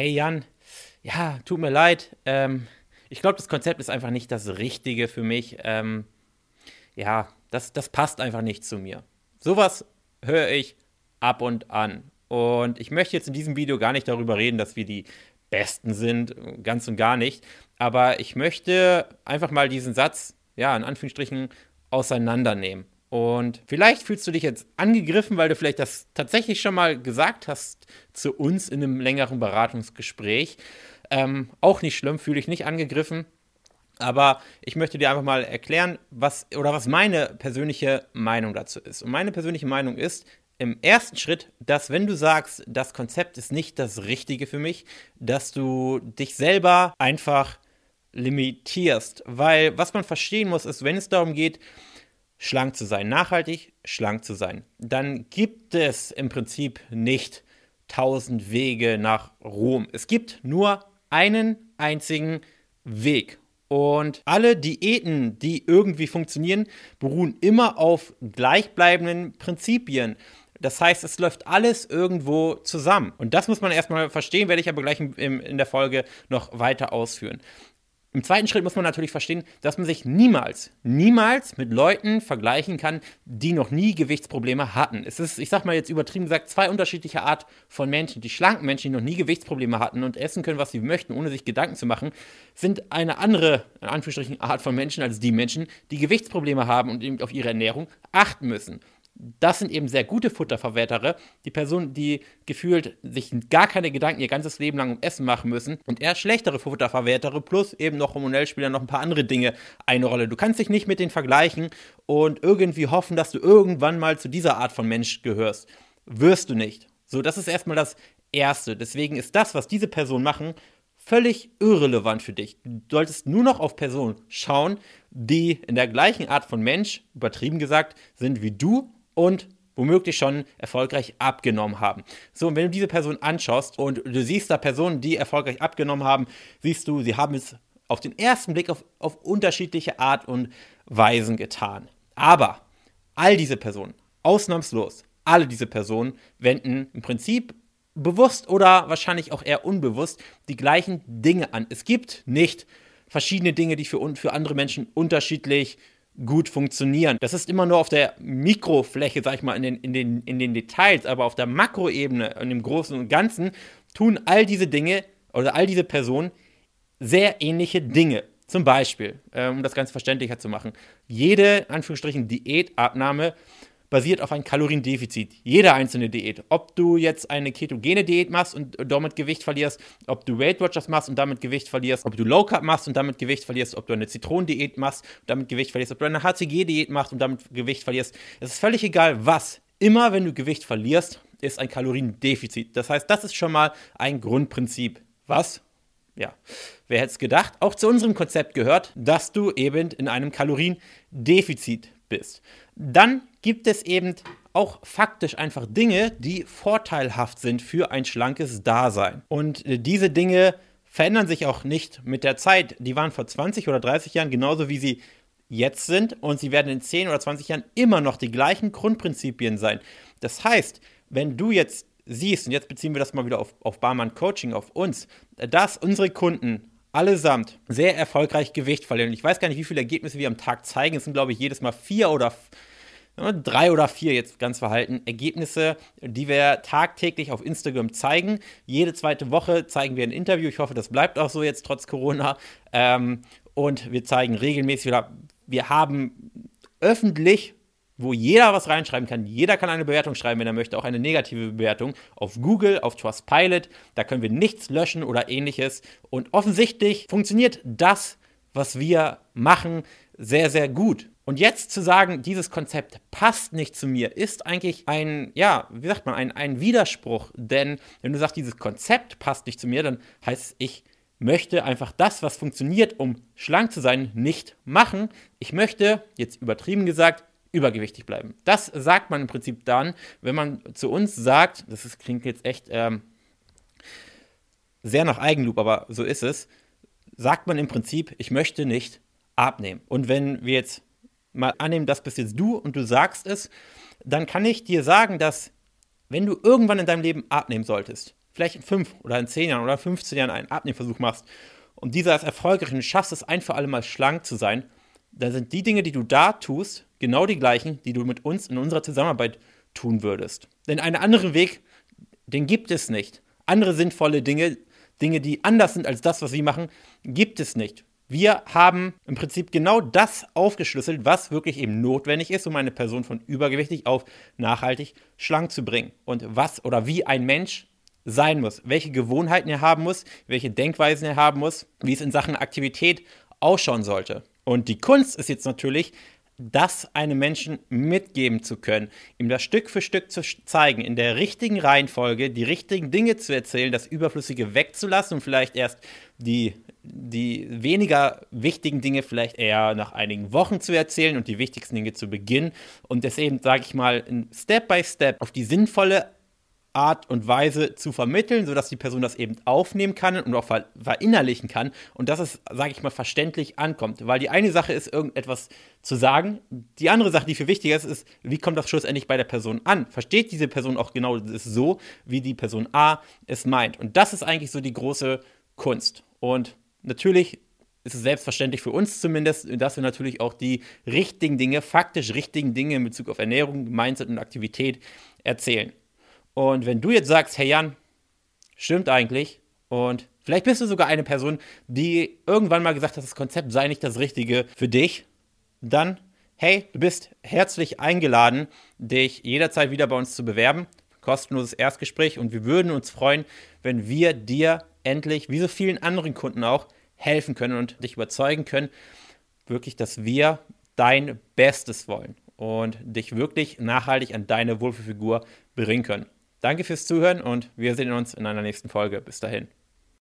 hey Jan, ja, tut mir leid, ähm, ich glaube, das Konzept ist einfach nicht das Richtige für mich. Ähm, ja, das, das passt einfach nicht zu mir. Sowas höre ich ab und an. Und ich möchte jetzt in diesem Video gar nicht darüber reden, dass wir die Besten sind, ganz und gar nicht. Aber ich möchte einfach mal diesen Satz, ja, in Anführungsstrichen, auseinandernehmen. Und vielleicht fühlst du dich jetzt angegriffen, weil du vielleicht das tatsächlich schon mal gesagt hast zu uns in einem längeren Beratungsgespräch. Ähm, auch nicht schlimm, fühle ich nicht angegriffen. Aber ich möchte dir einfach mal erklären, was oder was meine persönliche Meinung dazu ist. Und meine persönliche Meinung ist, im ersten Schritt, dass wenn du sagst, das Konzept ist nicht das Richtige für mich, dass du dich selber einfach limitierst. Weil was man verstehen muss, ist, wenn es darum geht, schlank zu sein, nachhaltig schlank zu sein, dann gibt es im Prinzip nicht tausend Wege nach Rom. Es gibt nur einen einzigen Weg. Und alle Diäten, die irgendwie funktionieren, beruhen immer auf gleichbleibenden Prinzipien. Das heißt, es läuft alles irgendwo zusammen. Und das muss man erstmal verstehen, werde ich aber gleich in, in der Folge noch weiter ausführen. Im zweiten Schritt muss man natürlich verstehen, dass man sich niemals, niemals mit Leuten vergleichen kann, die noch nie Gewichtsprobleme hatten. Es ist, ich sag mal jetzt übertrieben gesagt, zwei unterschiedliche Art von Menschen. Die schlanken Menschen, die noch nie Gewichtsprobleme hatten und essen können, was sie möchten, ohne sich Gedanken zu machen, sind eine andere, in Anführungsstrichen, Art von Menschen als die Menschen, die Gewichtsprobleme haben und eben auf ihre Ernährung achten müssen das sind eben sehr gute Futterverwertere. Die Personen, die gefühlt sich gar keine Gedanken ihr ganzes Leben lang um Essen machen müssen und eher schlechtere Futterverwertere plus eben noch hormonell spielen noch ein paar andere Dinge eine Rolle. Du kannst dich nicht mit denen vergleichen und irgendwie hoffen, dass du irgendwann mal zu dieser Art von Mensch gehörst. Wirst du nicht. So, das ist erstmal das Erste. Deswegen ist das, was diese Personen machen, völlig irrelevant für dich. Du solltest nur noch auf Personen schauen, die in der gleichen Art von Mensch, übertrieben gesagt, sind wie du und womöglich schon erfolgreich abgenommen haben. So, und wenn du diese Person anschaust und du siehst da Personen, die erfolgreich abgenommen haben, siehst du, sie haben es auf den ersten Blick auf, auf unterschiedliche Art und Weisen getan. Aber all diese Personen, ausnahmslos, alle diese Personen wenden im Prinzip bewusst oder wahrscheinlich auch eher unbewusst die gleichen Dinge an. Es gibt nicht verschiedene Dinge, die für, für andere Menschen unterschiedlich gut funktionieren. Das ist immer nur auf der Mikrofläche, sag ich mal, in den, in den, in den Details, aber auf der Makroebene, in dem Großen und Ganzen, tun all diese Dinge oder all diese Personen sehr ähnliche Dinge. Zum Beispiel, äh, um das Ganze verständlicher zu machen, jede, Anführungsstrichen, Diätabnahme basiert auf einem Kaloriendefizit. Jede einzelne Diät. Ob du jetzt eine ketogene Diät machst und damit Gewicht verlierst, ob du Weight Watchers machst und damit Gewicht verlierst, ob du Low Carb machst und damit Gewicht verlierst, ob du eine Zitronendiät machst und damit Gewicht verlierst, ob du eine HCG-Diät machst und damit Gewicht verlierst. Es ist völlig egal, was. Immer wenn du Gewicht verlierst, ist ein Kaloriendefizit. Das heißt, das ist schon mal ein Grundprinzip. Was? Ja, wer hätte es gedacht? Auch zu unserem Konzept gehört, dass du eben in einem Kaloriendefizit bist. Dann gibt es eben auch faktisch einfach Dinge, die vorteilhaft sind für ein schlankes Dasein. Und äh, diese Dinge verändern sich auch nicht mit der Zeit. Die waren vor 20 oder 30 Jahren genauso wie sie jetzt sind und sie werden in 10 oder 20 Jahren immer noch die gleichen Grundprinzipien sein. Das heißt, wenn du jetzt siehst, und jetzt beziehen wir das mal wieder auf, auf Barmann Coaching, auf uns, dass unsere Kunden allesamt sehr erfolgreich Gewicht verlieren. Ich weiß gar nicht, wie viele Ergebnisse wir am Tag zeigen. Es sind, glaube ich, jedes Mal vier oder drei oder vier jetzt ganz verhalten Ergebnisse, die wir tagtäglich auf Instagram zeigen. Jede zweite Woche zeigen wir ein Interview. Ich hoffe, das bleibt auch so jetzt trotz Corona. Ähm, und wir zeigen regelmäßig wieder, wir haben öffentlich wo jeder was reinschreiben kann. Jeder kann eine Bewertung schreiben, wenn er möchte, auch eine negative Bewertung auf Google, auf Trustpilot. Da können wir nichts löschen oder ähnliches. Und offensichtlich funktioniert das, was wir machen, sehr, sehr gut. Und jetzt zu sagen, dieses Konzept passt nicht zu mir, ist eigentlich ein, ja, wie sagt man, ein, ein Widerspruch. Denn wenn du sagst, dieses Konzept passt nicht zu mir, dann heißt es, ich möchte einfach das, was funktioniert, um schlank zu sein, nicht machen. Ich möchte, jetzt übertrieben gesagt, übergewichtig bleiben. Das sagt man im Prinzip dann, wenn man zu uns sagt, das ist, klingt jetzt echt ähm, sehr nach Eigenloop, aber so ist es, sagt man im Prinzip, ich möchte nicht abnehmen. Und wenn wir jetzt mal annehmen, das bist jetzt du und du sagst es, dann kann ich dir sagen, dass wenn du irgendwann in deinem Leben abnehmen solltest, vielleicht in fünf oder in zehn Jahren oder 15 Jahren einen Abnehmversuch machst und dieser ist erfolgreich und schaffst es ein für alle Mal schlank zu sein, dann sind die Dinge, die du da tust, genau die gleichen, die du mit uns in unserer Zusammenarbeit tun würdest. Denn einen anderen Weg, den gibt es nicht. Andere sinnvolle Dinge, Dinge, die anders sind als das, was sie machen, gibt es nicht. Wir haben im Prinzip genau das aufgeschlüsselt, was wirklich eben notwendig ist, um eine Person von übergewichtig auf nachhaltig schlank zu bringen. Und was oder wie ein Mensch sein muss, welche Gewohnheiten er haben muss, welche Denkweisen er haben muss, wie es in Sachen Aktivität ausschauen sollte. Und die Kunst ist jetzt natürlich, das einem Menschen mitgeben zu können, ihm das Stück für Stück zu zeigen, in der richtigen Reihenfolge die richtigen Dinge zu erzählen, das Überflüssige wegzulassen und vielleicht erst die, die weniger wichtigen Dinge vielleicht eher nach einigen Wochen zu erzählen und die wichtigsten Dinge zu Beginn und das eben, sage ich mal, Step by Step auf die sinnvolle Art und Weise zu vermitteln, sodass die Person das eben aufnehmen kann und auch verinnerlichen kann und dass es, sage ich mal, verständlich ankommt. Weil die eine Sache ist, irgendetwas zu sagen, die andere Sache, die viel wichtiger ist, ist, wie kommt das schlussendlich bei der Person an? Versteht diese Person auch genau das so, wie die Person A es meint? Und das ist eigentlich so die große Kunst. Und natürlich ist es selbstverständlich für uns zumindest, dass wir natürlich auch die richtigen Dinge, faktisch richtigen Dinge in Bezug auf Ernährung, Mindset und Aktivität erzählen. Und wenn du jetzt sagst, hey Jan, stimmt eigentlich, und vielleicht bist du sogar eine Person, die irgendwann mal gesagt hat, das Konzept sei nicht das Richtige für dich, dann, hey, du bist herzlich eingeladen, dich jederzeit wieder bei uns zu bewerben. Kostenloses Erstgespräch und wir würden uns freuen, wenn wir dir endlich, wie so vielen anderen Kunden auch, helfen können und dich überzeugen können, wirklich, dass wir dein Bestes wollen und dich wirklich nachhaltig an deine Wohlfühlfigur bringen können. Danke fürs Zuhören und wir sehen uns in einer nächsten Folge. Bis dahin.